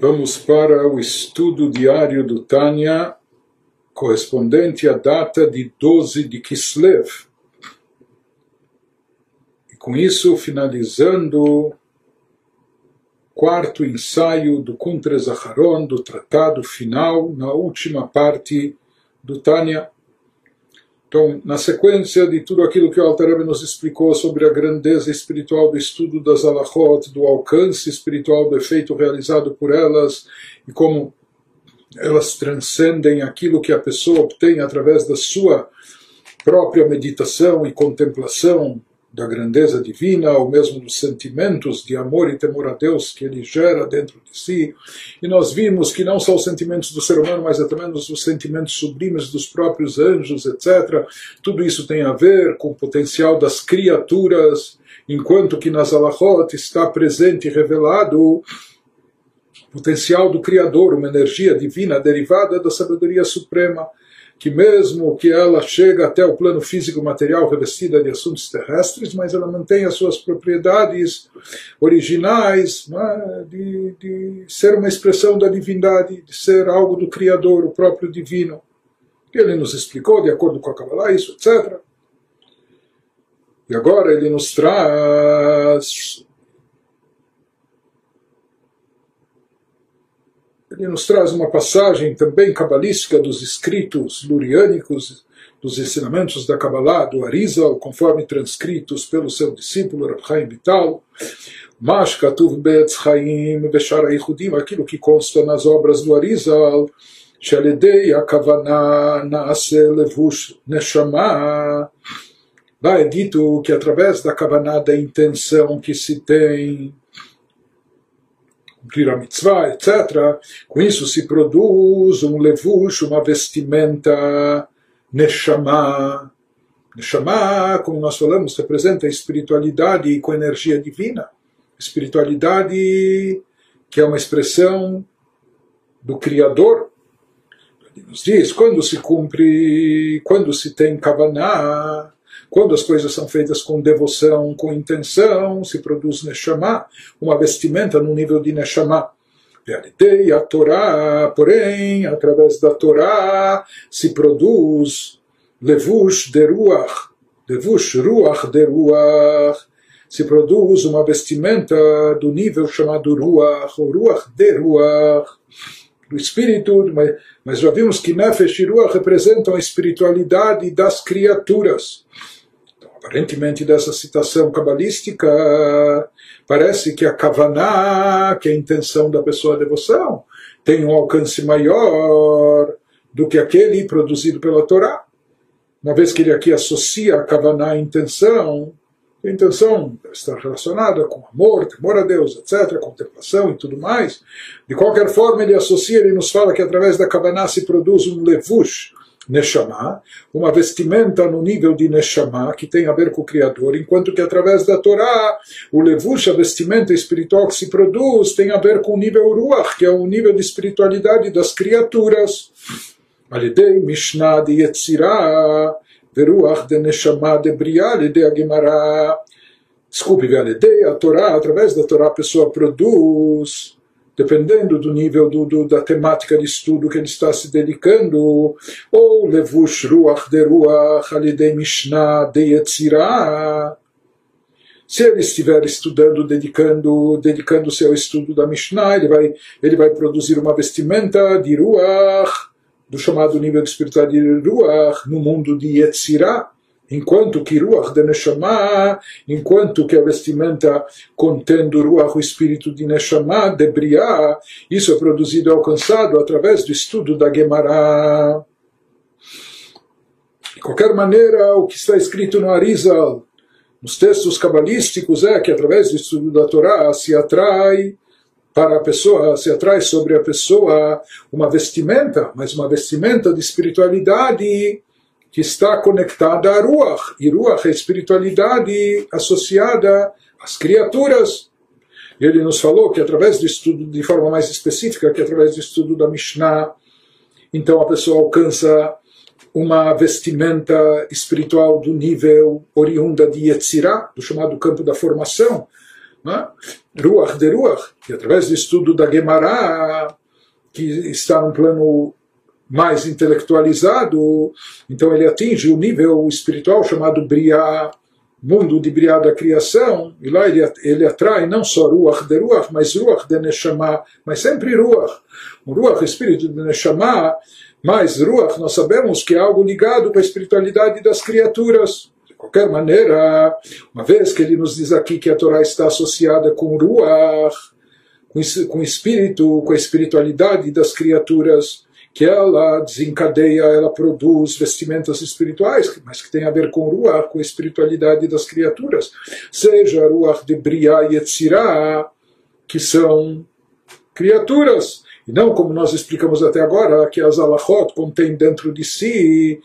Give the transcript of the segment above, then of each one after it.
Vamos para o estudo diário do Tânia, correspondente à data de 12 de Kislev. E com isso, finalizando o quarto ensaio do Kuntre Zaharon, do tratado final, na última parte do Tânia. Então, na sequência de tudo aquilo que o Altareb nos explicou sobre a grandeza espiritual do estudo das alahot, do alcance espiritual do efeito realizado por elas e como elas transcendem aquilo que a pessoa obtém através da sua própria meditação e contemplação da grandeza divina, ou mesmo dos sentimentos de amor e temor a Deus que ele gera dentro de si. E nós vimos que não só os sentimentos do ser humano, mas também os sentimentos sublimes dos próprios anjos, etc. Tudo isso tem a ver com o potencial das criaturas, enquanto que nas Alahot está presente e revelado o potencial do Criador, uma energia divina derivada da sabedoria suprema que mesmo que ela chega até o plano físico material revestida de assuntos terrestres, mas ela mantém as suas propriedades originais é? de, de ser uma expressão da divindade, de ser algo do Criador, o próprio divino. Ele nos explicou, de acordo com a Kabbalah, isso, etc. E agora ele nos traz Ele nos traz uma passagem também cabalística dos escritos luriânicos, dos ensinamentos da Kabbalah, do Arizal, conforme transcritos pelo seu discípulo Rabchaim Vital. Mas Katuv Beetz Chaim Beshara aquilo que consta nas obras do Arizal, Shaledei Akavana Naase Levush Neshama. Lá é dito que através da Kavanah, da intenção que se tem, cumprir a mitzvah, etc. Com isso se produz um levush, uma vestimenta neshama. Neshama, como nós falamos, representa a espiritualidade com energia divina. Espiritualidade que é uma expressão do Criador. Ele nos diz, quando se cumpre, quando se tem kavaná, quando as coisas são feitas com devoção, com intenção, se produz Neshama, uma vestimenta no nível de Neshama. Vealitei a Torá, porém, através da Torá se produz Levush de Ruach, Levush Ruach de Ruach, se produz uma vestimenta do nível chamado Ruach, ou Ruach de Ruach, do espírito, mas já vimos que Nefesh e Ruach representam a espiritualidade das criaturas aparentemente dessa citação cabalística, parece que a kavaná, que é a intenção da pessoa a devoção, tem um alcance maior do que aquele produzido pela Torá. Uma vez que ele aqui associa a kavaná à intenção, a intenção está relacionada com amor, temor a Deus, etc., contemplação e tudo mais. De qualquer forma, ele associa, ele nos fala que através da kavaná se produz um levush, Neshama, uma vestimenta no nível de Neshama, que tem a ver com o Criador, enquanto que através da Torá, o Levush, a vestimenta espiritual que se produz, tem a ver com o nível Ruach, que é o nível de espiritualidade das criaturas. Alidei Mishnah de Yetzirah, Veruach de Neshama de Briah, Alidei Agemara. Desculpe, Alidei, a Torá, através da Torá a pessoa produz dependendo do nível do, do, da temática de estudo que ele está se dedicando, ou levush ruach de ruach alidei mishnah de yetzirah, se ele estiver estudando, dedicando, dedicando-se ao estudo da Mishnah, ele vai, ele vai produzir uma vestimenta de Ruach, do chamado nível de espiritualidade de Ruach, no mundo de Yetzirah, enquanto que Ruach de Neshama, enquanto que a vestimenta contendo Ruach, o espírito de Neshama, de Briah, isso é produzido e alcançado através do estudo da Gemara. De qualquer maneira, o que está escrito no Arizal, nos textos cabalísticos, é que através do estudo da Torá se atrai para a pessoa, se atrai sobre a pessoa uma vestimenta, mas uma vestimenta de espiritualidade que está conectada a Ruach. E Ruach é a espiritualidade associada às criaturas. E ele nos falou que através do estudo, de forma mais específica, que através do estudo da Mishnah, então a pessoa alcança uma vestimenta espiritual do nível oriunda de Yetzirah, do chamado campo da formação, né? Ruach de Ruach, e através do estudo da Gemara, que está num plano mais intelectualizado, então ele atinge o nível espiritual chamado Briah, mundo de Briah da criação, e lá ele, ele atrai não só Ruach de Ruach, mas Ruach de Neshama, mas sempre Ruach. O Ruach, espírito de Neshama, mas Ruach, nós sabemos que é algo ligado com a espiritualidade das criaturas. De qualquer maneira, uma vez que ele nos diz aqui que a Torá está associada com Ruach, com o espírito, com a espiritualidade das criaturas, que ela desencadeia, ela produz vestimentas espirituais, mas que tem a ver com Ruach, com a espiritualidade das criaturas. Seja Ruach de Briah e Etzirah, que são criaturas, e não como nós explicamos até agora, que as alachot contêm dentro de si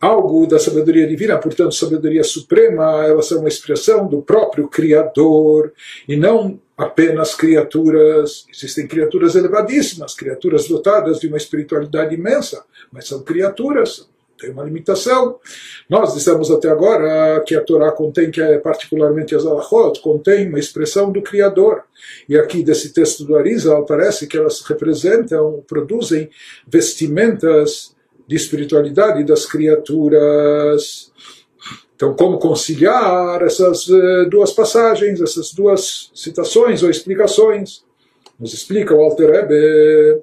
algo da sabedoria divina, portanto, sabedoria suprema, elas são uma expressão do próprio Criador, e não apenas criaturas, existem criaturas elevadíssimas, criaturas dotadas de uma espiritualidade imensa, mas são criaturas, tem uma limitação. Nós dissemos até agora que a Torá contém, que é particularmente as Alachot, contém uma expressão do Criador. E aqui desse texto do Arizal parece que elas representam, produzem vestimentas de espiritualidade das criaturas. Então, como conciliar essas uh, duas passagens, essas duas citações ou explicações? Nos explica o Alter Rebbe.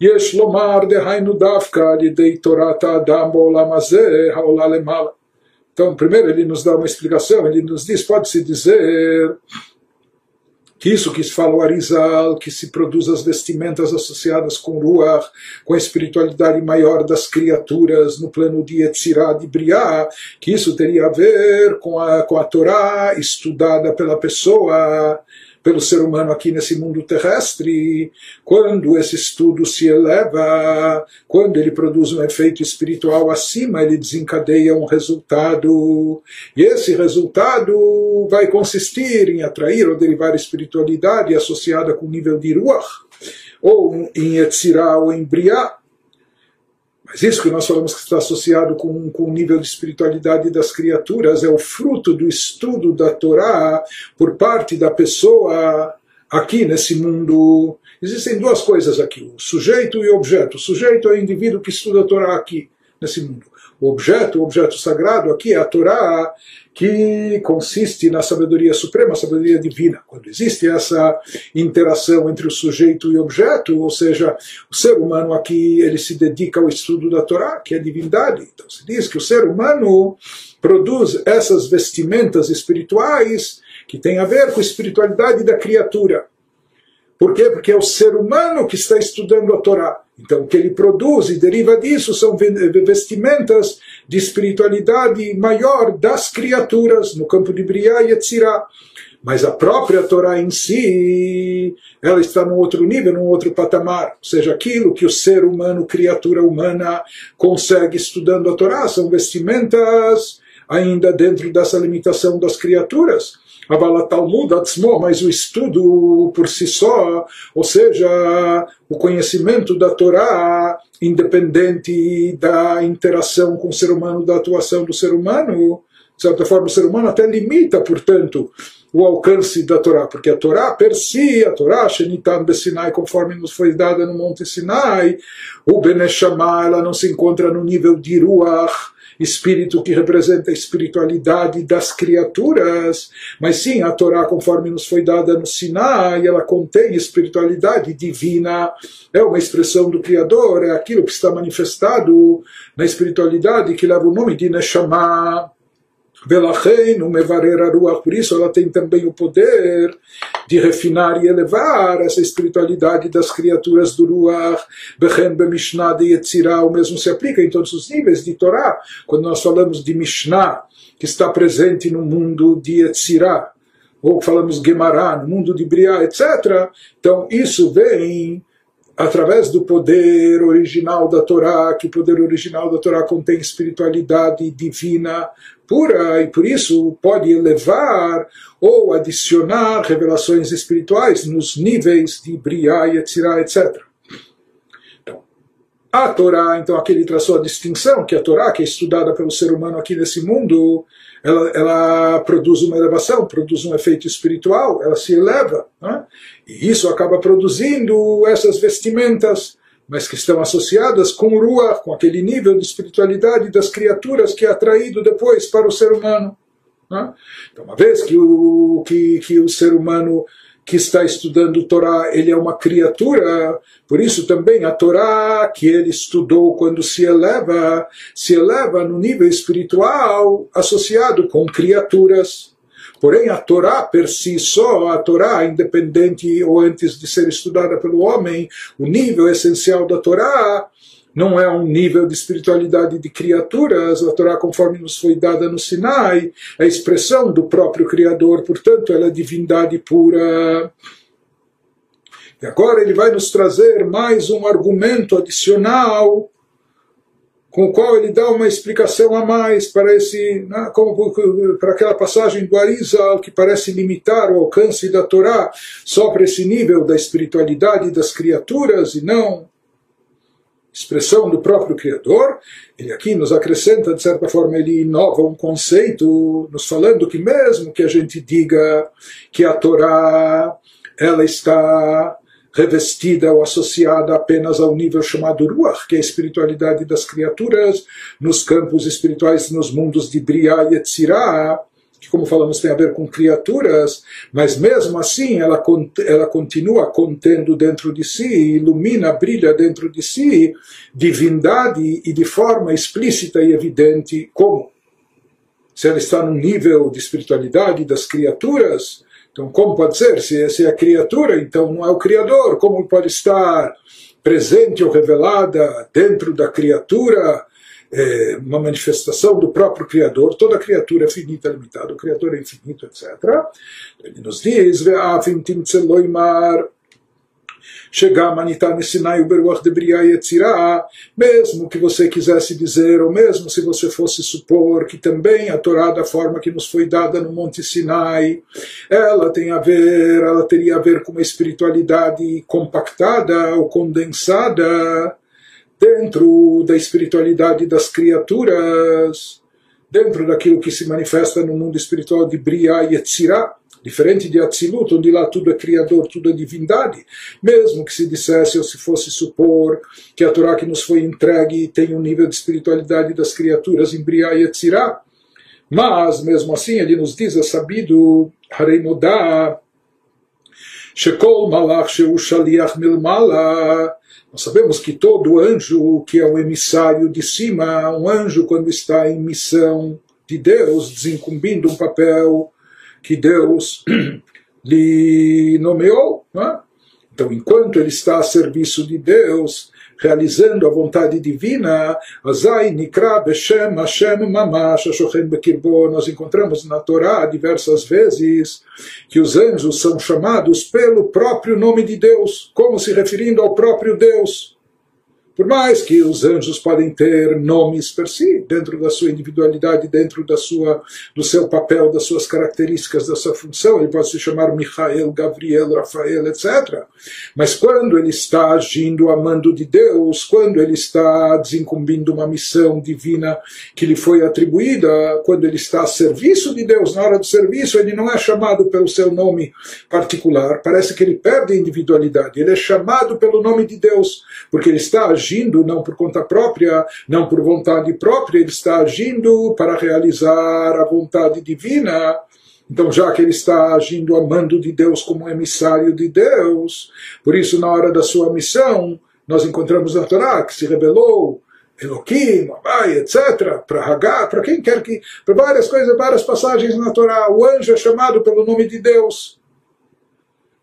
יש לומר דהיינו דווקא על ידי תורת האדם בעולם הזה העולה למעלה. Então, primeiro ele nos dá uma explicação, ele nos diz, pode-se dizer que isso que se fala o Arizal, que se produz as vestimentas associadas com Ruach, com a espiritualidade maior das criaturas no plano de Yetzirah, de Briah, que isso teria a ver com a, com a Torá estudada pela pessoa, pelo ser humano aqui nesse mundo terrestre, quando esse estudo se eleva, quando ele produz um efeito espiritual acima, ele desencadeia um resultado, e esse resultado vai consistir em atrair ou derivar espiritualidade associada com o nível de Ruach, ou em Yetzirah ou em Briah, mas isso que nós falamos que está associado com, com o nível de espiritualidade das criaturas é o fruto do estudo da Torá por parte da pessoa aqui nesse mundo. Existem duas coisas aqui, o sujeito e o objeto. O sujeito é o indivíduo que estuda a Torá aqui nesse mundo. O objeto, o objeto sagrado aqui é a Torá, que consiste na sabedoria suprema, sabedoria divina. Quando existe essa interação entre o sujeito e o objeto, ou seja, o ser humano aqui ele se dedica ao estudo da Torá, que é a divindade. Então se diz que o ser humano produz essas vestimentas espirituais que têm a ver com a espiritualidade da criatura. Por quê? Porque é o ser humano que está estudando a Torá. Então, o que ele produz e deriva disso são vestimentas de espiritualidade maior das criaturas no campo de Briah e Etzirah. Mas a própria Torá em si, ela está num outro nível, num outro patamar. Ou seja, aquilo que o ser humano, criatura humana, consegue estudando a Torá são vestimentas ainda dentro dessa limitação das criaturas Avala Talmud Atzmo, mas o estudo por si só, ou seja, o conhecimento da Torá, independente da interação com o ser humano, da atuação do ser humano, de certa forma o ser humano até limita, portanto, o alcance da Torá, porque a Torá per si, a Torá, Shenitam Besinai, conforme nos foi dada no Monte Sinai, o Beneshama, ela não se encontra no nível de Ruach, espírito que representa a espiritualidade das criaturas, mas sim a Torá, conforme nos foi dada no Sinai, ela contém espiritualidade divina, é uma expressão do Criador, é aquilo que está manifestado na espiritualidade que leva o nome de Neshama. Velachein, o Mevarer Aruach, por isso ela tem também o poder de refinar e elevar essa espiritualidade das criaturas do Ruach, Bechen Mishnah de Yetzirah, o mesmo se aplica em todos os níveis de Torá, quando nós falamos de Mishnah, que está presente no mundo de Yetzirah, ou falamos Gemara, no mundo de Briah, etc. Então isso vem através do poder original da Torá, que o poder original da Torá contém espiritualidade divina pura e por isso pode elevar ou adicionar revelações espirituais nos níveis de Briah, Yetzirah, etc. A Torá, então aqui ele traçou a distinção que a Torá, que é estudada pelo ser humano aqui nesse mundo, ela, ela produz uma elevação, produz um efeito espiritual, ela se eleva. Né? E isso acaba produzindo essas vestimentas, mas que estão associadas com o Ruach, com aquele nível de espiritualidade das criaturas que é atraído depois para o ser humano. Né? Então, uma vez que o, que, que o ser humano que está estudando Torá, ele é uma criatura, por isso também a Torá que ele estudou quando se eleva, se eleva no nível espiritual associado com criaturas. Porém, a Torá per si só, a Torá independente ou antes de ser estudada pelo homem, o nível essencial da Torá não é um nível de espiritualidade de criaturas, a Torá, conforme nos foi dada no Sinai, é a expressão do próprio Criador, portanto, ela é divindade pura. E agora ele vai nos trazer mais um argumento adicional, com o qual ele dá uma explicação a mais para esse, né, como, para aquela passagem do Arizal que parece limitar o alcance da Torá só para esse nível da espiritualidade das criaturas e não expressão do próprio Criador, ele aqui nos acrescenta, de certa forma, ele inova um conceito, nos falando que mesmo que a gente diga que a Torá ela está revestida ou associada apenas ao nível chamado Ruach, que é a espiritualidade das criaturas, nos campos espirituais, nos mundos de Briah e Etzirah, que, como falamos, tem a ver com criaturas, mas mesmo assim ela, ela continua contendo dentro de si, ilumina, brilha dentro de si divindade e de forma explícita e evidente. Como? Se ela está num nível de espiritualidade das criaturas, então como pode ser? Se, se é a criatura, então não é o Criador, como pode estar presente ou revelada dentro da criatura? É, uma manifestação do próprio Criador, toda criatura é finita, limitada, o Criador é infinito, etc. Ele nos diz, chegar manitá Sinai de etzirá, mesmo que você quisesse dizer, ou mesmo se você fosse supor que também a Torá da forma que nos foi dada no Monte Sinai, ela tem a ver, ela teria a ver com uma espiritualidade compactada ou condensada, dentro da espiritualidade das criaturas, dentro daquilo que se manifesta no mundo espiritual de Briah e Etzirah, diferente de Atzilut, onde lá tudo é criador, tudo é divindade. Mesmo que se dissesse ou se fosse supor que a Torá que nos foi entregue tem um nível de espiritualidade das criaturas em Briah e Etzirah, mas, mesmo assim, ele nos diz, é sabido, Harei Modá, Shekol Malach Sheu Milmala, nós sabemos que todo anjo que é um emissário de cima, um anjo quando está em missão de Deus, desincumbindo um papel que Deus lhe nomeou. É? Então, enquanto ele está a serviço de Deus, realizando a vontade divina, Azai Nikra Beshem Hashem Mamash Ashochem Bekirbo, nós encontramos na Torá diversas vezes que os anjos são chamados pelo próprio nome de Deus, como se referindo ao próprio Deus. Por mais que os anjos podem ter nomes per si, dentro da sua individualidade, dentro da sua, do seu papel, das suas características, da sua função, ele pode se chamar Michael, Gabriel, Rafael, etc. Mas quando ele está agindo a mando de Deus, quando ele está desincumbindo uma missão divina que lhe foi atribuída, quando ele está a serviço de Deus, na hora do serviço, ele não é chamado pelo seu nome particular, parece que ele perde a individualidade, ele é chamado pelo nome de Deus, porque ele está agindo agindo não por conta própria, não por vontade própria, ele está agindo para realizar a vontade divina. Então, já que ele está agindo a mando de Deus como emissário de Deus, por isso, na hora da sua missão, nós encontramos na Torá que se revelou Elohim, Abai, etc., para Hagá, para quem quer que. para várias coisas, várias passagens na Torá. O anjo é chamado pelo nome de Deus.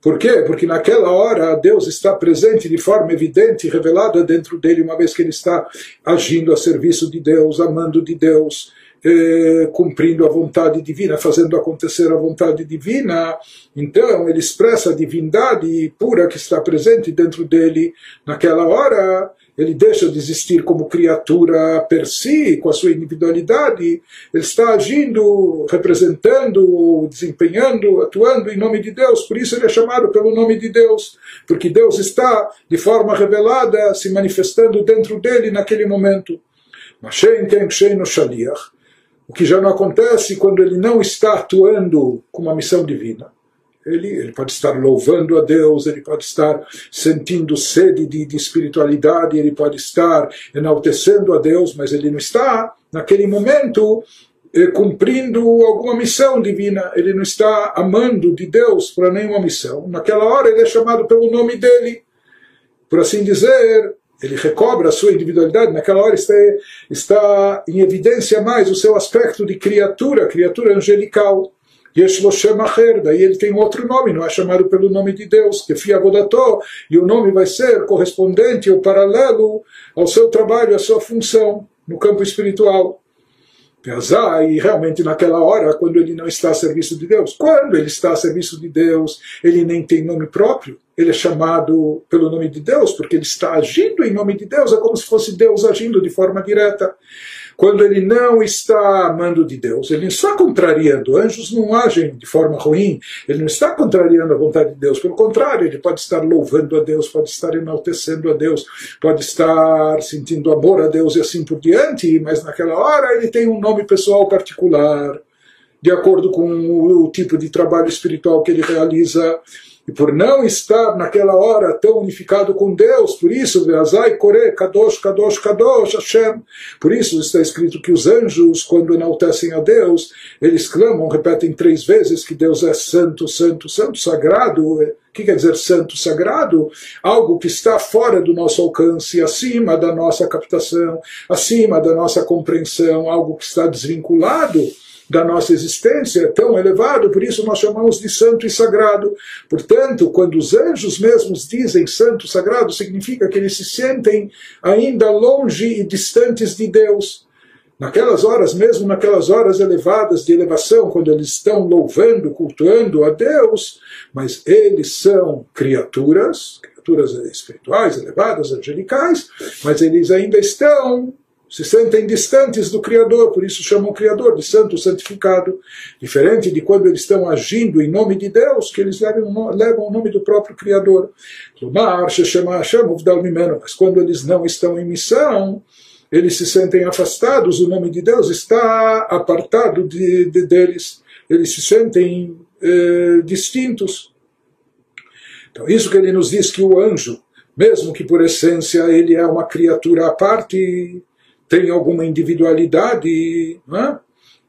Por quê? Porque naquela hora Deus está presente de forma evidente, revelada dentro dele, uma vez que ele está agindo a serviço de Deus, amando de Deus, eh, cumprindo a vontade divina, fazendo acontecer a vontade divina. Então ele expressa a divindade pura que está presente dentro dele naquela hora ele deixa de existir como criatura per si, com a sua individualidade, ele está agindo, representando, desempenhando, atuando em nome de Deus, por isso ele é chamado pelo nome de Deus, porque Deus está, de forma revelada, se manifestando dentro dele naquele momento. o que já não acontece quando ele não está atuando com uma missão divina. Ele, ele pode estar louvando a Deus, ele pode estar sentindo sede de, de espiritualidade, ele pode estar enaltecendo a Deus, mas ele não está, naquele momento, eh, cumprindo alguma missão divina, ele não está amando de Deus para nenhuma missão. Naquela hora ele é chamado pelo nome dele. Por assim dizer, ele recobra a sua individualidade, naquela hora está, está em evidência mais o seu aspecto de criatura, criatura angelical. Yesh lo Shem Acher, daí ele tem outro nome, não é chamado pelo nome de Deus, que Fia Vodató, e o nome vai ser correspondente ou paralelo ao seu trabalho, à sua função no campo espiritual. E realmente naquela hora, quando ele não está a serviço de Deus, quando ele está a serviço de Deus, ele nem tem nome próprio, ele é chamado pelo nome de Deus, porque ele está agindo em nome de Deus, é como se fosse Deus agindo de forma direta quando ele não está amando de Deus, ele não está contrariando. Anjos não agem de forma ruim, ele não está contrariando a vontade de Deus. Pelo contrário, ele pode estar louvando a Deus, pode estar enaltecendo a Deus, pode estar sentindo amor a Deus e assim por diante, mas naquela hora ele tem um nome pessoal particular, de acordo com o tipo de trabalho espiritual que ele realiza e por não estar naquela hora tão unificado com Deus, por isso, Veazai Kore, Kadosh, Kadosh, Kadosh, Hashem. Por isso está escrito que os anjos, quando enaltecem a Deus, eles clamam, repetem três vezes que Deus é santo, santo, santo, sagrado. O que quer dizer santo, sagrado? Algo que está fora do nosso alcance, acima da nossa captação, acima da nossa compreensão, algo que está desvinculado da nossa existência é tão elevado, por isso nós chamamos de santo e sagrado. Portanto, quando os anjos mesmos dizem santo, sagrado, significa que eles se sentem ainda longe e distantes de Deus. Naquelas horas, mesmo naquelas horas elevadas de elevação, quando eles estão louvando, cultuando a Deus, mas eles são criaturas, criaturas espirituais, elevadas, angelicais, mas eles ainda estão se sentem distantes do Criador, por isso chamam o Criador de santo santificado, diferente de quando eles estão agindo em nome de Deus, que eles levam, levam o nome do próprio Criador. Mas quando eles não estão em missão, eles se sentem afastados, o nome de Deus está apartado de, de deles, eles se sentem eh, distintos. Então, isso que ele nos diz que o anjo, mesmo que por essência ele é uma criatura à parte, tem alguma individualidade, é?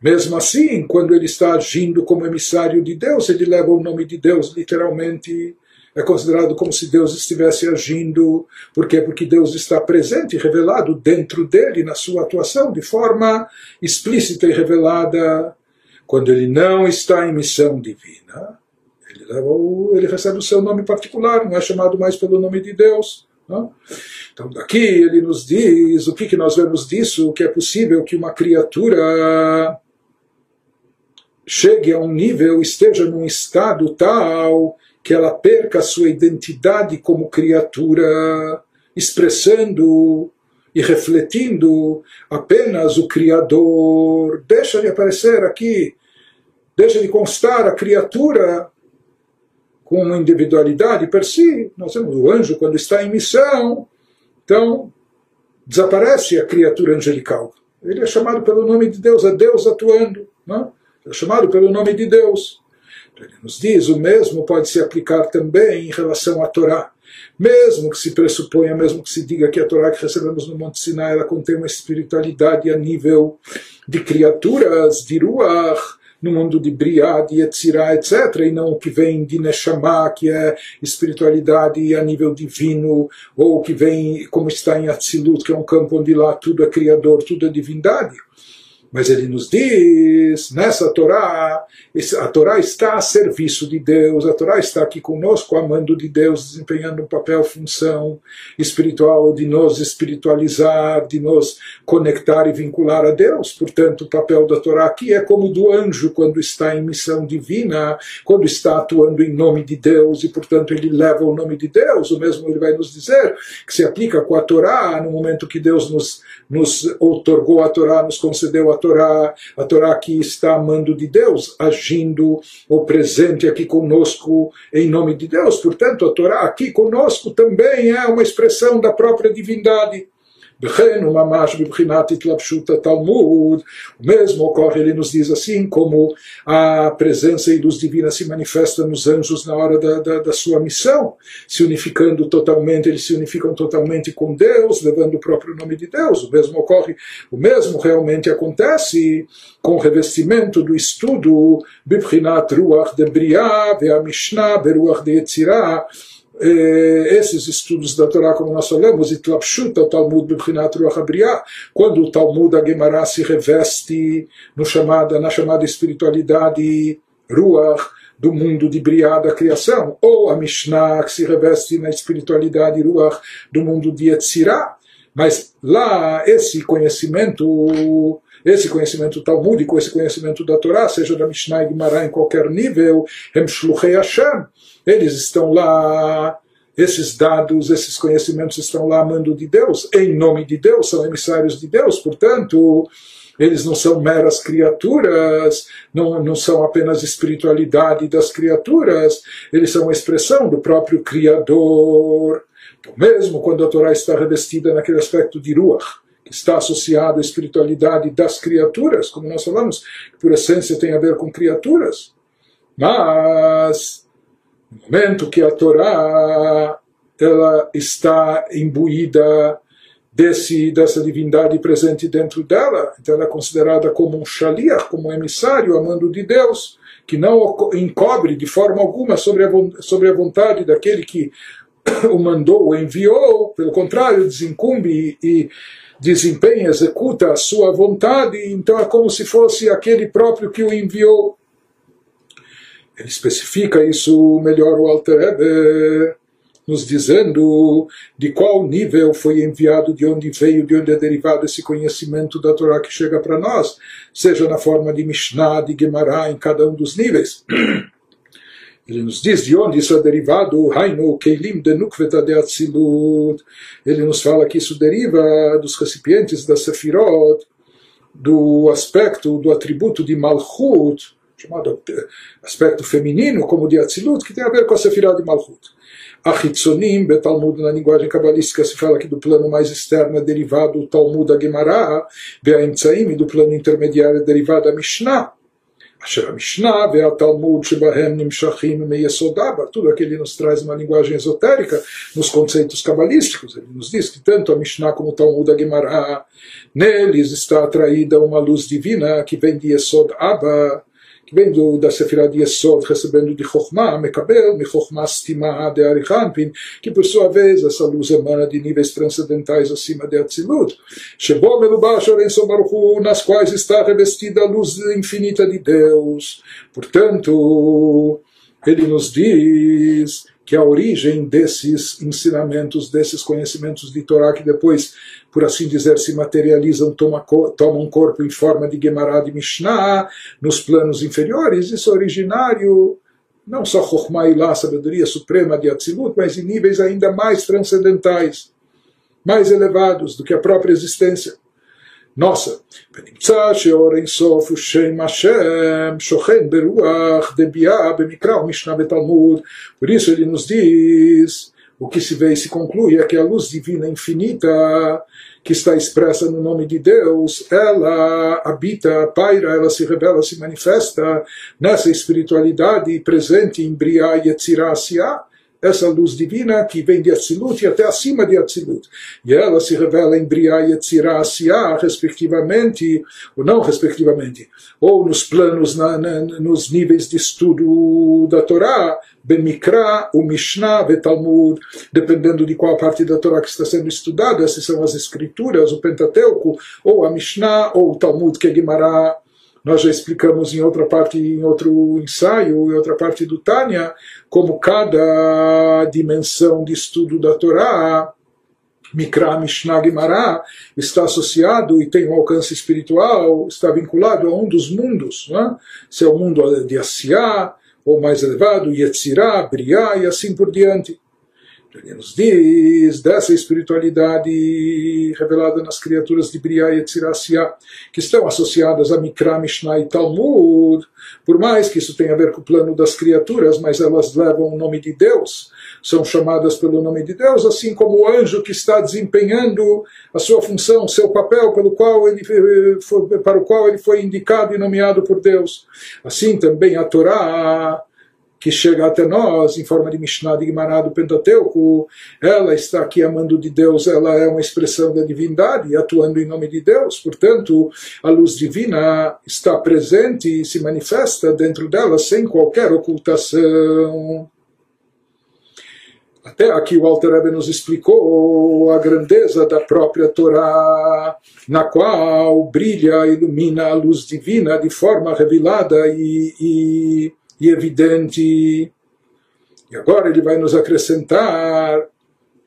mesmo assim, quando ele está agindo como emissário de Deus, ele leva o nome de Deus literalmente. É considerado como se Deus estivesse agindo. Por quê? Porque Deus está presente, revelado dentro dele, na sua atuação, de forma explícita e revelada. Quando ele não está em missão divina, ele, leva o, ele recebe o seu nome particular, não é chamado mais pelo nome de Deus. Não? Então, daqui ele nos diz o que, que nós vemos disso, que é possível que uma criatura chegue a um nível, esteja num estado tal que ela perca sua identidade como criatura, expressando e refletindo apenas o Criador. Deixa de aparecer aqui, deixa de constar a criatura com individualidade per si. Nós temos o anjo quando está em missão, então, desaparece a criatura angelical. Ele é chamado pelo nome de Deus, é Deus atuando. Não? É chamado pelo nome de Deus. Ele nos diz, o mesmo pode se aplicar também em relação à Torá. Mesmo que se pressuponha, mesmo que se diga que a Torá que recebemos no Monte Sinai ela contém uma espiritualidade a nível de criaturas, de Ruach, no mundo de Briá, de Yetzirah, etc., e não o que vem de Neshama, que é espiritualidade a nível divino, ou o que vem, como está em Atzilut, que é um campo onde lá tudo é criador, tudo é divindade. Mas ele nos diz, nessa Torá, a Torá está a serviço de Deus, a Torá está aqui conosco, amando de Deus, desempenhando um papel, função espiritual de nos espiritualizar, de nos conectar e vincular a Deus. Portanto, o papel da Torá aqui é como do anjo quando está em missão divina, quando está atuando em nome de Deus e, portanto, ele leva o nome de Deus. O mesmo ele vai nos dizer que se aplica com a Torá no momento que Deus nos, nos otorgou a Torá, nos concedeu a Torá, a Torá aqui está amando de Deus, agindo ou presente aqui conosco em nome de Deus. Portanto, a Torá aqui conosco também é uma expressão da própria divindade וכן הוא ממש בבחינת התלבשות התלמוד, o mesmo ocorre, ele nos diz assim, como a presença e luz divina se manifesta nos anjos na hora da, da, da sua missão, se unificando totalmente, eles se unificam totalmente com Deus, levando o próprio nome de Deus. O mesmo ocorre, o mesmo realmente acontece com o revestimento do estudo Bibchinat Ruach de Briah, a Mishnah Beruach de Yetzirah, eh, esses estudos da Torá, como nós falamos, e Tlapshuta, Talmud Bibchinat Ruach Abriá, quando o Talmud Agemará se reveste no chamada, na chamada espiritualidade Ruach, do mundo de Briá da criação, ou a Mishnah que se reveste na espiritualidade Ruach do mundo de Yetzirah, mas lá esse conhecimento esse conhecimento talmúdico, esse conhecimento da Torá, seja da Mishnah e em qualquer nível, Hem Hashem, eles estão lá, esses dados, esses conhecimentos estão lá amando de Deus, em nome de Deus, são emissários de Deus, portanto, eles não são meras criaturas, não, não são apenas espiritualidade das criaturas, eles são a expressão do próprio Criador. Então, mesmo quando a Torá está revestida naquele aspecto de Ruach, está associado à espiritualidade das criaturas, como nós falamos, que por essência tem a ver com criaturas, mas no momento que a Torá ela está imbuída desse, dessa divindade presente dentro dela, então ela é considerada como um shaliach, como um emissário, amando de Deus, que não encobre de forma alguma sobre a, sobre a vontade daquele que o mandou, o enviou, pelo contrário, desincumbe e desempenha, executa a sua vontade, então é como se fosse aquele próprio que o enviou. Ele especifica isso melhor o Alter Rebbe, nos dizendo de qual nível foi enviado, de onde veio, de onde é derivado esse conhecimento da Torá que chega para nós, seja na forma de Mishnah, de Gemara, em cada um dos níveis. Ele nos diz de onde isso é derivado, Hainu Keilim de Nukveta de Atzilut. Ele nos fala que isso deriva dos recipientes da Sefirot, do aspecto, do atributo de Malchut, chamado aspecto feminino, como de Atzilut, que tem a ver com a Sefirah de Malchut. Achitzonim, Betalmud, na linguagem cabalística, se fala que do plano mais externo é derivado o Talmud a Gemara, Beaimtsaim, do plano intermediário é derivado a Mishnah. Tudo aquilo nos traz uma linguagem esotérica nos conceitos cabalísticos. Ele nos diz que tanto a Mishnah como o Talmud a Gemara, neles está atraída uma luz divina que vem de Yesod Abba, que vem do, da Sefirah de Yesod, recebendo de Chokhmah, Mekabel, mi Chokhmah Stimah de Arihanpin, que por sua vez essa luz emana de níveis transcendentais acima de Atzilut, Shebo Melubash Orenso Baruchu, nas quais está revestida a luz infinita de Deus. Portanto, ele nos diz que a origem desses ensinamentos, desses conhecimentos de Torá, que depois, por assim dizer, se materializam, tomam um corpo em forma de Gemara de Mishnah, nos planos inferiores, isso é originário, não só Chokhmah e lá, sabedoria suprema de Atzilut, mas em níveis ainda mais transcendentais, mais elevados do que a própria existência. Nossa, ונמצא שאור אינסוף הוא שם השם שוכן ברוח דביעה במקרא ומשנה בתלמוד. Por isso ele nos diz, o que se vê e se conclui é que a luz divina infinita que está expressa no nome de Deus, ela habita, paira, ela se revela, se manifesta nessa espiritualidade presente em Briah e Yetzirah essa luz divina que vem de Atzilut e até acima de Atzilut. E ela se revela em Briah e Asiah, respectivamente, ou não respectivamente, ou nos planos, na, na, nos níveis de estudo da Torá, Bemikra, o Mishnah, o Talmud, dependendo de qual parte da Torá que está sendo estudada, se são as escrituras, o Pentateuco, ou a Mishnah, ou o Talmud, que é Guimará, nós já explicamos em outra parte, em outro ensaio, em outra parte do Tânia, como cada dimensão de estudo da Torá, Mikra, Mishnah, Gemara, está associado e tem um alcance espiritual, está vinculado a um dos mundos, é? se é o mundo de Asiá, ou mais elevado, Yetzirah, Briá e assim por diante. Ele nos diz dessa espiritualidade revelada nas criaturas de Briah e Etzirasya, que estão associadas a Mikra, Mishnah e Talmud, por mais que isso tenha a ver com o plano das criaturas, mas elas levam o nome de Deus, são chamadas pelo nome de Deus, assim como o anjo que está desempenhando a sua função, seu papel pelo qual ele foi, para o qual ele foi indicado e nomeado por Deus. Assim também a Torá que chega até nós em forma de Mishnah de Gemara do Pentateuco, ela está aqui amando de Deus, ela é uma expressão da divindade, atuando em nome de Deus, portanto, a luz divina está presente e se manifesta dentro dela sem qualquer ocultação. Até aqui o Alter Rebbe nos explicou a grandeza da própria Torá, na qual brilha, ilumina a luz divina de forma revelada e, e e evidente. E agora ele vai nos acrescentar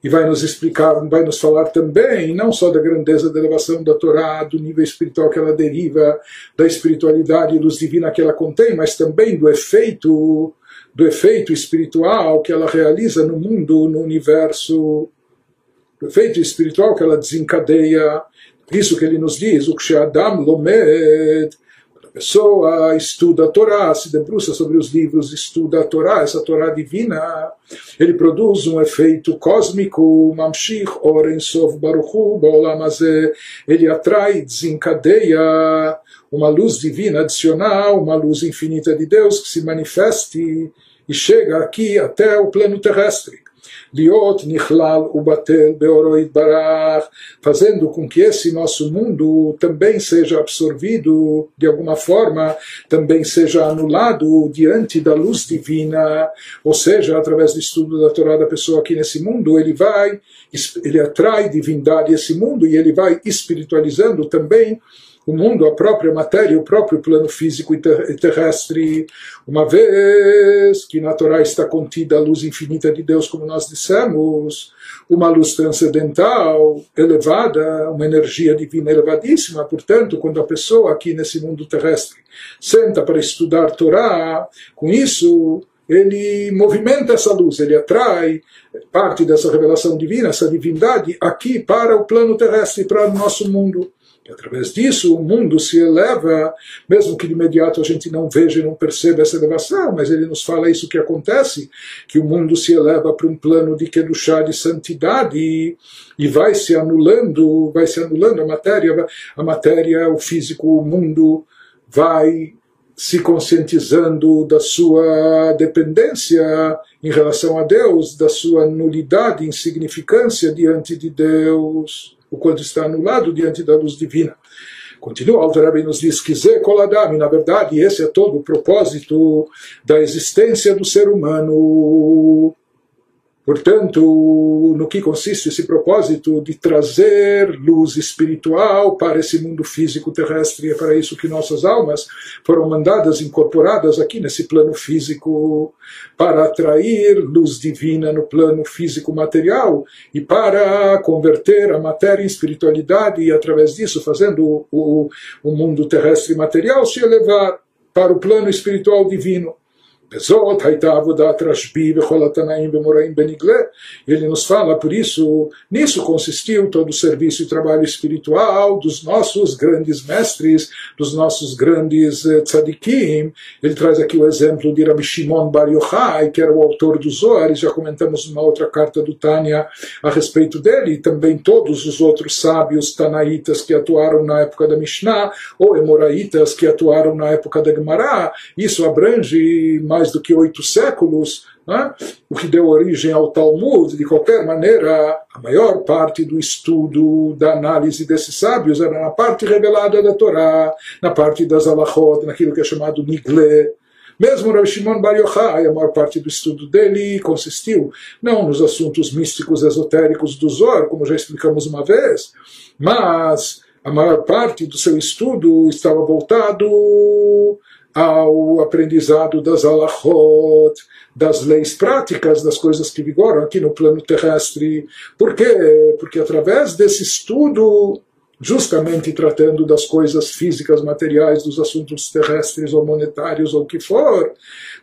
e vai nos explicar, vai nos falar também, não só da grandeza da elevação da Torá, do nível espiritual que ela deriva, da espiritualidade e luz divina que ela contém, mas também do efeito, do efeito espiritual que ela realiza no mundo, no universo, do efeito espiritual que ela desencadeia. Isso que ele nos diz, o Adam Lomed, pessoa estuda a Torá, se debruça sobre os livros, estuda a Torá, essa Torá divina, ele produz um efeito cósmico, Mamshich Oren Sov Baruchu Baolamazé, ele atrai, desencadeia uma luz divina adicional, uma luz infinita de Deus que se manifeste e chega aqui até o plano terrestre. Liot Nichlal Ubatel Beoroid Barach, fazendo com que esse nosso mundo também seja absorvido de alguma forma, também seja anulado diante da luz divina, ou seja, através do estudo da Torá da pessoa aqui nesse mundo, ele vai, ele atrai divindade esse mundo e ele vai espiritualizando também o mundo, a própria matéria, o próprio plano físico e terrestre, uma vez que na Torá está contida a luz infinita de Deus, como nós dissemos, uma luz transcendental, elevada, uma energia divina elevadíssima. Portanto, quando a pessoa aqui nesse mundo terrestre senta para estudar Torá, com isso ele movimenta essa luz, ele atrai parte dessa revelação divina, essa divindade, aqui para o plano terrestre, para o nosso mundo. E através disso o mundo se eleva, mesmo que de imediato a gente não veja e não perceba essa elevação, mas ele nos fala isso que acontece, que o mundo se eleva para um plano de Kedushá, de santidade, e, vai se anulando, vai se anulando a matéria, a matéria, o físico, o mundo vai se conscientizando da sua dependência em relação a Deus, da sua nulidade, insignificância diante de Deus o quanto está anulado diante da luz divina. Continua, Alter nos diz que Koladam, na verdade, esse é todo o propósito da existência do ser humano. Portanto, no que consiste esse propósito de trazer luz espiritual para esse mundo físico terrestre? É para isso que nossas almas foram mandadas, incorporadas aqui nesse plano físico, para atrair luz divina no plano físico material e para converter a matéria em espiritualidade e, através disso, fazendo o, o mundo terrestre material se elevar para o plano espiritual divino. וזאת הייתה עבודת רשב"י וכל התנאים ומוראים בנגלה. Ele nos fala, por isso, nisso consistiu todo o serviço e trabalho espiritual dos nossos grandes mestres, dos nossos grandes eh, tzadikim. Ele traz aqui o exemplo de Rabbi Shimon Bar Yochai, que era o autor dos Zohar, já comentamos numa outra carta do Tânia a respeito dele, e também todos os outros sábios tanaítas que atuaram na época da Mishnah, ou emoraitas que atuaram na época da Gemara. Isso abrange mais do que oito séculos, né? o que deu origem ao Talmud. De qualquer maneira, a maior parte do estudo, da análise desses sábios era na parte revelada da Torá, na parte das alachot, naquilo que é chamado Nigle. Mesmo Rav Shimon Bar Yochai, a maior parte do estudo dele consistiu não nos assuntos místicos esotéricos do Zohar, como já explicamos uma vez, mas a maior parte do seu estudo estava voltado ao aprendizado das alachot, das leis práticas, das coisas que vigoram aqui no plano terrestre. Por quê? Porque através desse estudo, justamente tratando das coisas físicas, materiais, dos assuntos terrestres ou monetários ou o que for,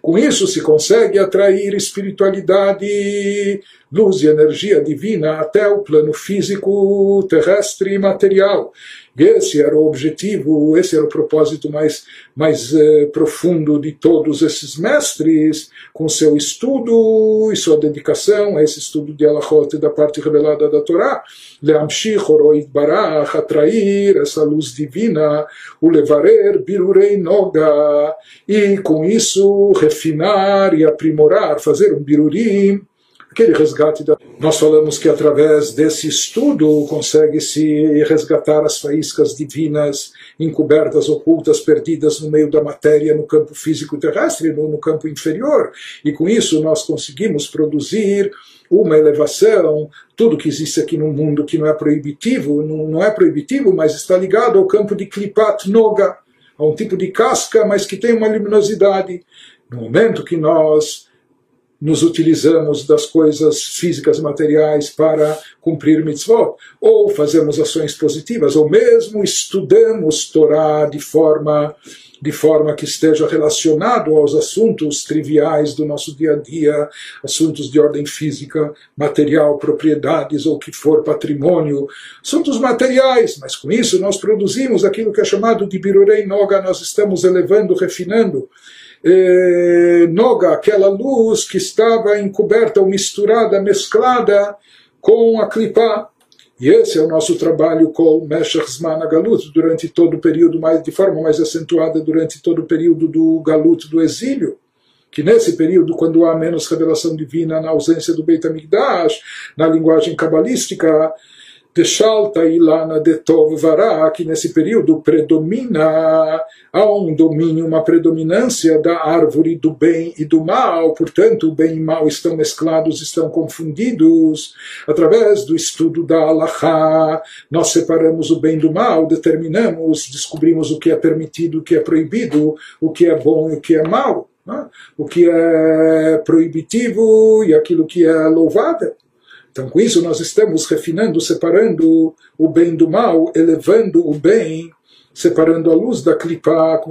com isso se consegue atrair espiritualidade luz e energia divina até o plano físico, terrestre e material. Esse era o objetivo, esse era o propósito mais, mais eh, profundo de todos esses mestres, com seu estudo e sua dedicação a esse estudo de Alachot da parte revelada da Torá, Leamshich Oroit Barach, atrair essa luz divina, o levarer Birurei Noga, e com isso refinar e aprimorar, fazer um Birurim, aquele resgate. Da... Nós falamos que através desse estudo consegue-se resgatar as faíscas divinas encobertas, ocultas, perdidas no meio da matéria, no campo físico terrestre, no, no campo inferior. E com isso nós conseguimos produzir uma elevação, tudo que existe aqui no mundo que não é proibitivo, não, não é proibitivo, mas está ligado ao campo de Klipat Noga, a um tipo de casca, mas que tem uma luminosidade. No momento que nós nos utilizamos das coisas físicas materiais para cumprir mitzvot, ou fazemos ações positivas, ou mesmo estudamos Torá de forma de forma que esteja relacionado aos assuntos triviais do nosso dia a dia, assuntos de ordem física, material, propriedades ou que for patrimônio, assuntos materiais, mas com isso nós produzimos aquilo que é chamado de Birurei Noga, nós estamos elevando, refinando eh, Noga, aquela luz que estava encoberta ou misturada, mesclada com a clipá. E esse é o nosso trabalho com Meshach Zman Galut, durante todo o período, mais, de forma mais acentuada, durante todo o período do Galut, do exílio que nesse período, quando há menos revelação divina, na ausência do Beit HaMikdash, na linguagem cabalística, de Shalta Ilana de Tov Vará, que nesse período predomina, há um domínio, uma predominância da árvore do bem e do mal, portanto, o bem e o mal estão mesclados, estão confundidos. Através do estudo da Allahá, nós separamos o bem do mal, determinamos, descobrimos o que é permitido, o que é proibido, o que é bom e o que é mal. Né? O que é proibitivo e aquilo que é louvável. Então, com isso, nós estamos refinando, separando o bem do mal, elevando o bem separando a luz da clipa,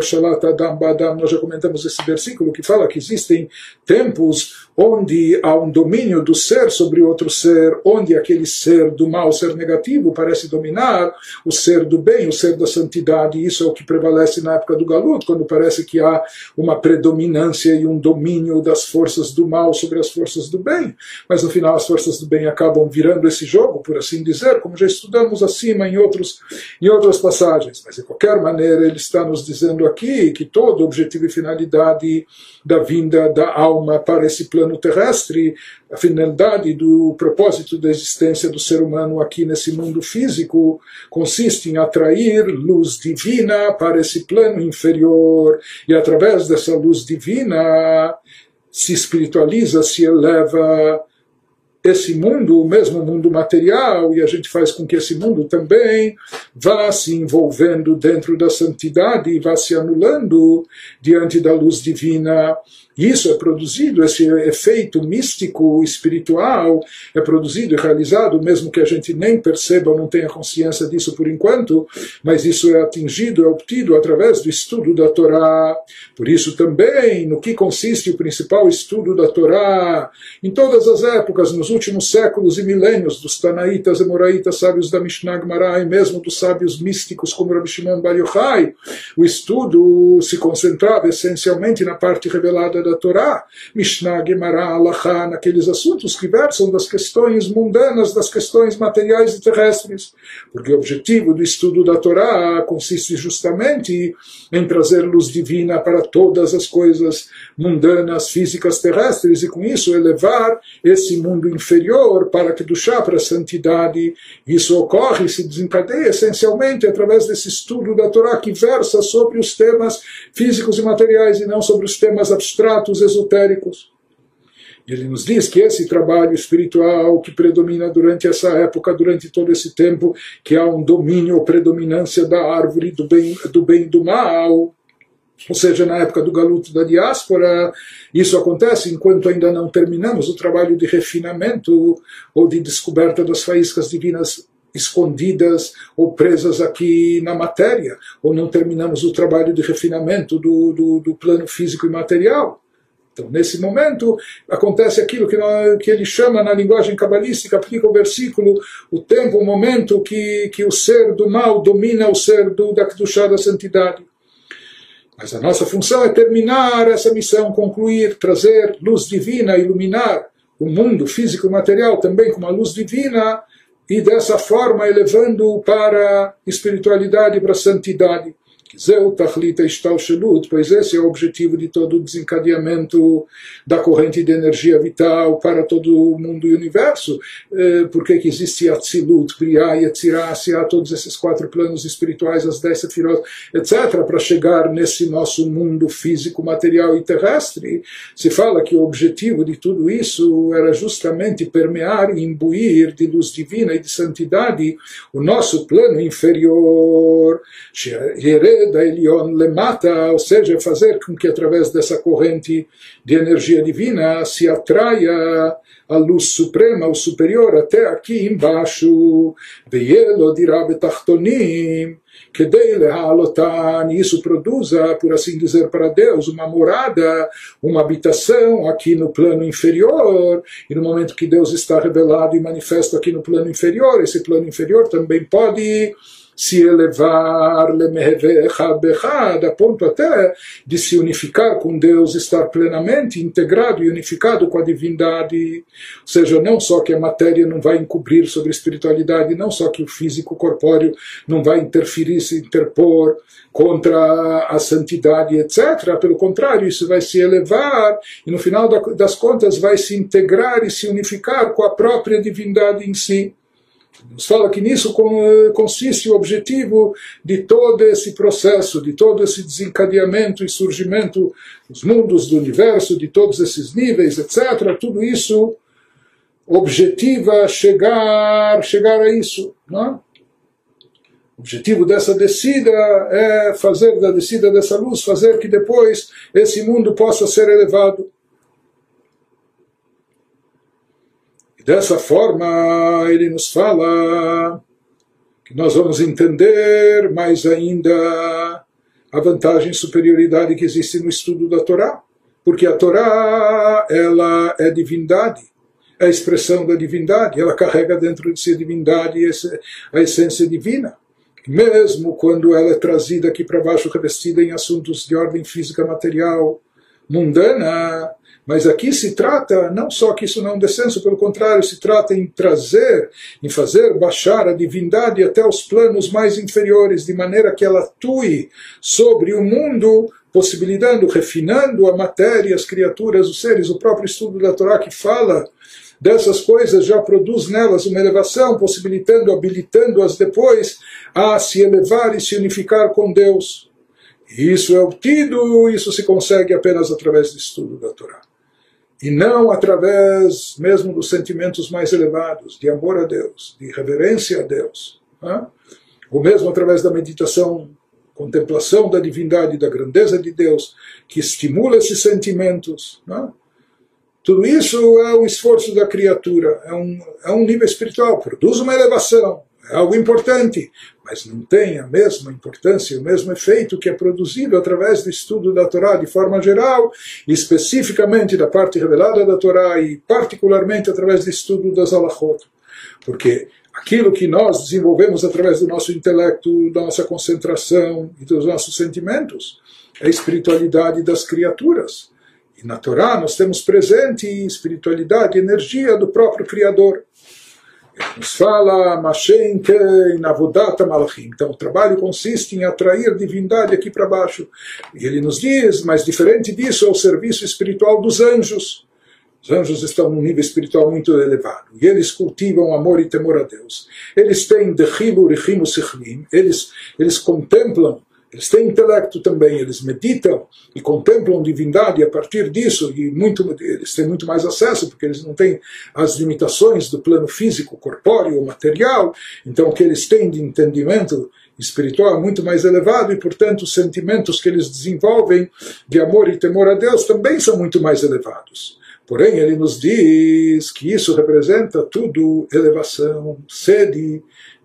shalat adam badam. Nós já comentamos esse versículo que fala que existem tempos onde há um domínio do ser sobre outro ser, onde aquele ser do mal, ser negativo, parece dominar o ser do bem, o ser da santidade. Isso é o que prevalece na época do Galut, quando parece que há uma predominância e um domínio das forças do mal sobre as forças do bem. Mas no final as forças do bem acabam virando esse jogo, por assim dizer, como já estudamos acima em, outros, em outras passagens. Mas de qualquer maneira, ele está nos dizendo aqui que todo objetivo e finalidade da vinda da alma para esse plano terrestre, a finalidade do propósito da existência do ser humano aqui nesse mundo físico consiste em atrair luz divina para esse plano inferior e através dessa luz divina se espiritualiza, se eleva esse mundo, o mesmo mundo material, e a gente faz com que esse mundo também vá se envolvendo dentro da santidade e vá se anulando diante da luz divina. Isso é produzido, esse efeito místico, espiritual, é produzido e realizado, mesmo que a gente nem perceba ou não tenha consciência disso por enquanto, mas isso é atingido, é obtido através do estudo da Torá. Por isso também, no que consiste o principal estudo da Torá, em todas as épocas, nos últimos séculos e milênios, dos Tanaítas e Moraítas, sábios da Mishnah Gemara, e mesmo dos sábios místicos como Rabi Shimon Bar Yochai, o estudo se concentrava essencialmente na parte revelada da Torá, Mishnah, Gemara, Alachá, naqueles assuntos que versam das questões mundanas, das questões materiais e terrestres. Porque o objetivo do estudo da Torá consiste justamente em trazer luz divina para todas as coisas mundanas, físicas, terrestres, e com isso elevar esse mundo inferior para que do chá para a santidade. Isso ocorre, se desencadeia essencialmente através desse estudo da Torá que versa sobre os temas físicos e materiais e não sobre os temas abstratos esotéricos. Ele nos diz que esse trabalho espiritual que predomina durante essa época, durante todo esse tempo, que há um domínio ou predominância da árvore do bem do bem e do mal, ou seja, na época do galuto da diáspora, isso acontece enquanto ainda não terminamos o trabalho de refinamento ou de descoberta das faíscas divinas escondidas ou presas aqui na matéria, ou não terminamos o trabalho de refinamento do, do, do plano físico e material. Então, nesse momento, acontece aquilo que, nós, que ele chama na linguagem cabalística, aplica o versículo, o tempo, o momento que, que o ser do mal domina o ser do, da Kedushá da santidade. Mas a nossa função é terminar essa missão, concluir, trazer luz divina, iluminar o mundo físico e material também com uma luz divina e dessa forma elevando para a espiritualidade, para a santidade. Pois esse é o objetivo de todo o desencadeamento da corrente de energia vital para todo o mundo e universo. Eh, porque que existe Atzilut, Briah, Yetzirah, há todos esses quatro planos espirituais, as dez sefirot, etc., para chegar nesse nosso mundo físico, material e terrestre. Se fala que o objetivo de tudo isso era justamente permear e imbuir de luz divina e de santidade o nosso plano inferior da Elion Lemata, ou seja, fazer com que através dessa corrente de energia divina se atraia a luz suprema, o superior, até aqui embaixo. Veielo que lealotan, isso produza, por assim dizer, para Deus, uma morada, uma habitação aqui no plano inferior, e no momento que Deus está revelado e manifesto aqui no plano inferior, esse plano inferior também pode se elevar a ponto até de se unificar com Deus, estar plenamente integrado e unificado com a divindade. Ou seja, não só que a matéria não vai encobrir sobre a espiritualidade, não só que o físico corpóreo não vai interferir, se interpor contra a santidade, etc. Pelo contrário, isso vai se elevar e no final das contas vai se integrar e se unificar com a própria divindade em si. Nos fala que nisso consiste o objetivo de todo esse processo, de todo esse desencadeamento e surgimento dos mundos, do universo, de todos esses níveis, etc. Tudo isso objetiva chegar, chegar a isso. Não? O objetivo dessa descida é fazer da descida dessa luz, fazer que depois esse mundo possa ser elevado. Dessa forma ele nos fala que nós vamos entender mais ainda a vantagem e superioridade que existe no estudo da Torá. Porque a Torá, ela é divindade, é a expressão da divindade, ela carrega dentro de si a divindade e a essência divina. Mesmo quando ela é trazida aqui para baixo, revestida em assuntos de ordem física material, mundana, mas aqui se trata não só que isso não é um descenso, pelo contrário, se trata em trazer, em fazer baixar a divindade até os planos mais inferiores, de maneira que ela atue sobre o mundo, possibilitando, refinando a matéria, as criaturas, os seres. O próprio estudo da Torá que fala dessas coisas já produz nelas uma elevação, possibilitando, habilitando-as depois a se elevar e se unificar com Deus. Isso é obtido, isso se consegue apenas através do estudo da Torá e não através mesmo dos sentimentos mais elevados, de amor a Deus, de reverência a Deus, né? ou mesmo através da meditação, contemplação da divindade, da grandeza de Deus, que estimula esses sentimentos. Né? Tudo isso é o esforço da criatura, é um, é um nível espiritual, produz uma elevação, é algo importante, mas não tem a mesma importância, o mesmo efeito que é produzido através do estudo da Torá de forma geral, especificamente da parte revelada da Torá e particularmente através do estudo das alachot. Porque aquilo que nós desenvolvemos através do nosso intelecto, da nossa concentração e dos nossos sentimentos é a espiritualidade das criaturas. E na Torá nós temos presente espiritualidade, energia do próprio Criador nos fala. Então o trabalho consiste em atrair divindade aqui para baixo. E ele nos diz, mas diferente disso é o serviço espiritual dos anjos. Os anjos estão num nível espiritual muito elevado. E eles cultivam amor e temor a Deus. Eles têm. Eles, eles contemplam eles têm intelecto também, eles meditam e contemplam divindade a partir disso, e muito, eles têm muito mais acesso, porque eles não têm as limitações do plano físico, corpóreo, material, então o que eles têm de entendimento espiritual é muito mais elevado e, portanto, os sentimentos que eles desenvolvem de amor e temor a Deus também são muito mais elevados. Porém, ele nos diz que isso representa tudo elevação, sede,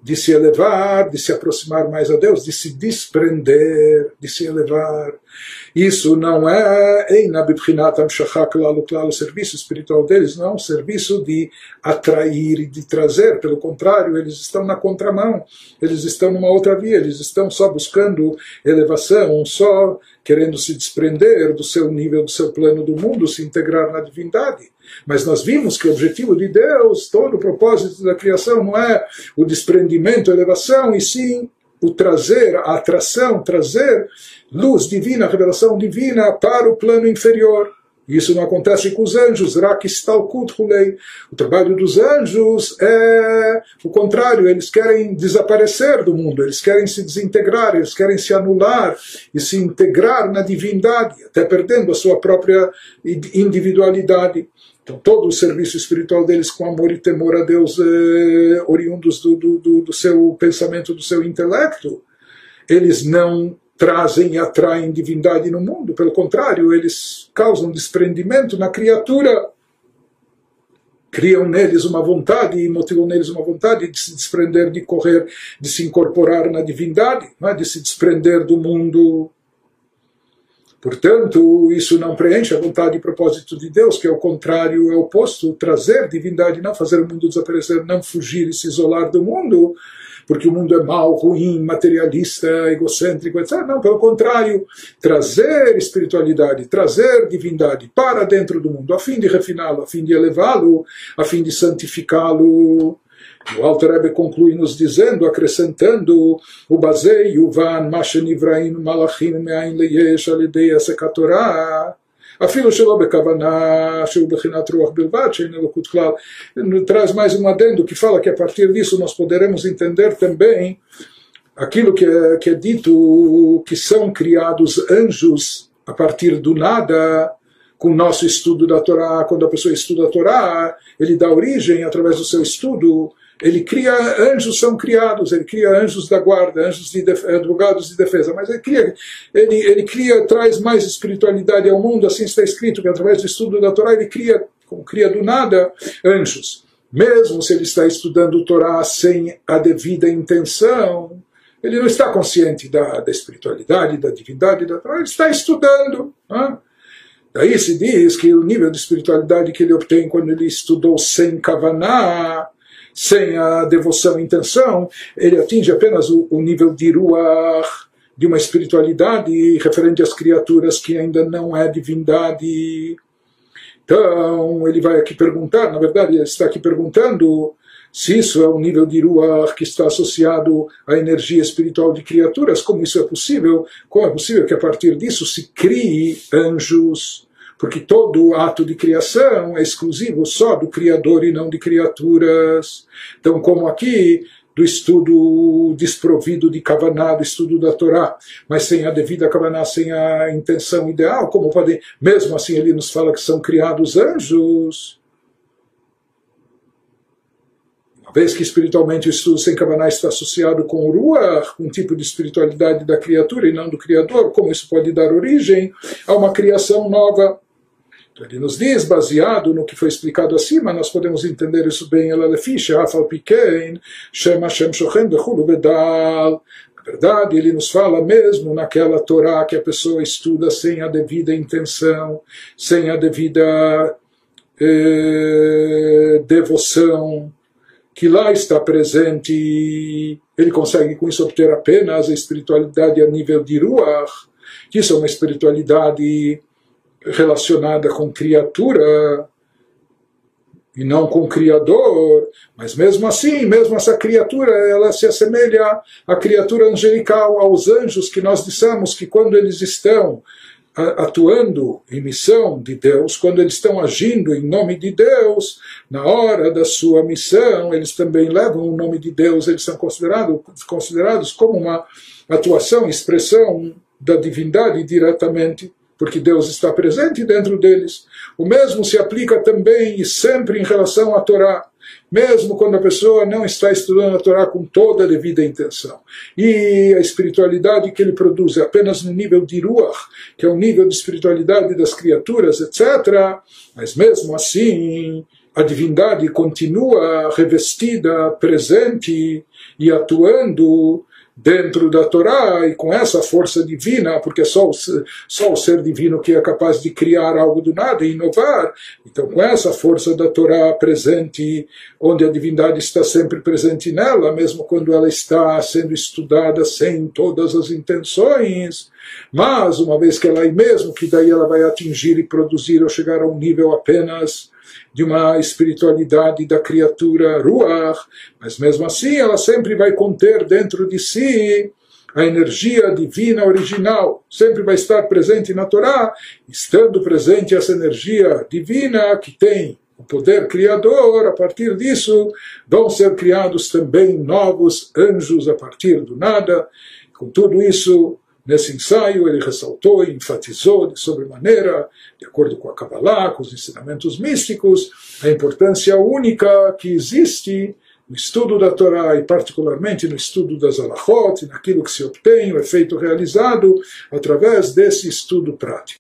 de se elevar, de se aproximar mais a Deus, de se desprender, de se elevar. Isso não é o serviço espiritual deles não é um serviço de atrair e de trazer, pelo contrário, eles estão na contramão, eles estão numa outra via, eles estão só buscando elevação, só querendo se desprender do seu nível, do seu plano do mundo, se integrar na divindade. Mas nós vimos que o objetivo de Deus, todo o propósito da criação não é o desprendimento, a elevação, e sim o trazer, a atração, trazer luz divina, revelação divina para o plano inferior. Isso não acontece com os anjos, O trabalho dos anjos é o contrário, eles querem desaparecer do mundo, eles querem se desintegrar, eles querem se anular e se integrar na divindade, até perdendo a sua própria individualidade. Então, todo o serviço espiritual deles com amor e temor a Deus, eh, oriundos do, do, do seu pensamento, do seu intelecto, eles não trazem e atraem divindade no mundo, pelo contrário, eles causam desprendimento na criatura, criam neles uma vontade e motivam neles uma vontade de se desprender, de correr, de se incorporar na divindade, é? de se desprender do mundo Portanto, isso não preenche a vontade e propósito de Deus, que é o contrário, é o oposto, trazer divindade, não fazer o mundo desaparecer, não fugir e se isolar do mundo, porque o mundo é mau, ruim, materialista, egocêntrico, etc. Não, pelo contrário, trazer espiritualidade, trazer divindade para dentro do mundo, a fim de refiná-lo, a fim de elevá-lo, a fim de santificá-lo. O Alter Rebbe conclui nos dizendo, acrescentando o Bazei, Yuvan, Mashen Ivraim, Malachim, Me'ain Leyesh, Alidei, Asekat Torah, אפילו שלא בכוונה שהוא בחינת רוח בלבד, שאין אלוקות כלל, traz mais um adendo que fala que a partir disso nós poderemos entender também aquilo que é, que é dito que são criados anjos a partir do nada, com o nosso estudo da Torá, quando a pessoa estuda a Torá, ele dá origem através do seu estudo ele cria anjos são criados, ele cria anjos da guarda, anjos de advogados de defesa, mas ele cria, ele, ele cria, traz mais espiritualidade ao mundo, assim está escrito que através do estudo da Torá ele cria, como cria do nada, anjos. Mesmo se ele está estudando o Torá sem a devida intenção, ele não está consciente da, da espiritualidade, da divindade da Torá, ele está estudando. Né? Daí se diz que o nível de espiritualidade que ele obtém quando ele estudou sem Kavaná, sem a devoção e intenção, ele atinge apenas o, o nível de ruach, de uma espiritualidade referente às criaturas que ainda não é divindade. Então, ele vai aqui perguntar, na verdade, ele está aqui perguntando se isso é um nível de ruach que está associado à energia espiritual de criaturas, como isso é possível? Como é possível que a partir disso se crie anjos? Porque todo ato de criação é exclusivo só do Criador e não de criaturas. Então, como aqui, do estudo desprovido de Kavaná, do estudo da Torá, mas sem a devida Kavaná, sem a intenção ideal, como podem, mesmo assim ele nos fala que são criados anjos. Uma vez que espiritualmente o estudo sem Kavaná está associado com o Ruach, um tipo de espiritualidade da criatura e não do Criador, como isso pode dar origem a uma criação nova. Ele nos diz, baseado no que foi explicado acima, nós podemos entender isso bem. Ela leficha, afal pequen, shem Hashem shochem bechulu bedal. Na verdade, ele nos fala mesmo naquela Torá que a pessoa estuda sem a devida intenção, sem a devida eh, devoção, que lá está presente, ele consegue com isso obter apenas a espiritualidade a nível de Ruach, que isso é uma espiritualidade relacionada com criatura e não com criador, mas mesmo assim, mesmo essa criatura, ela se assemelha à criatura angelical, aos anjos que nós dissemos que quando eles estão atuando em missão de Deus, quando eles estão agindo em nome de Deus, na hora da sua missão, eles também levam o nome de Deus, eles são considerados, considerados como uma atuação, expressão da divindade diretamente porque Deus está presente dentro deles. O mesmo se aplica também e sempre em relação à Torá, mesmo quando a pessoa não está estudando a Torá com toda a devida intenção. E a espiritualidade que ele produz é apenas no nível de Ruach, que é o nível de espiritualidade das criaturas, etc. Mas mesmo assim, a divindade continua revestida, presente e atuando dentro da Torá e com essa força divina, porque só o, só o ser divino que é capaz de criar algo do nada e inovar. Então, com essa força da Torá presente, onde a divindade está sempre presente nela, mesmo quando ela está sendo estudada sem todas as intenções, mas uma vez que ela é mesmo, que daí ela vai atingir e produzir ou chegar a um nível apenas de uma espiritualidade da criatura Ruach, mas mesmo assim ela sempre vai conter dentro de si a energia divina original, sempre vai estar presente na Torá, estando presente essa energia divina que tem o poder criador, a partir disso vão ser criados também novos anjos a partir do nada. Com tudo isso, Nesse ensaio, ele ressaltou e enfatizou de sobremaneira, de acordo com a Kabbalah, com os ensinamentos místicos, a importância única que existe no estudo da Torá e particularmente no estudo das alahot, naquilo que se obtém, o efeito realizado através desse estudo prático.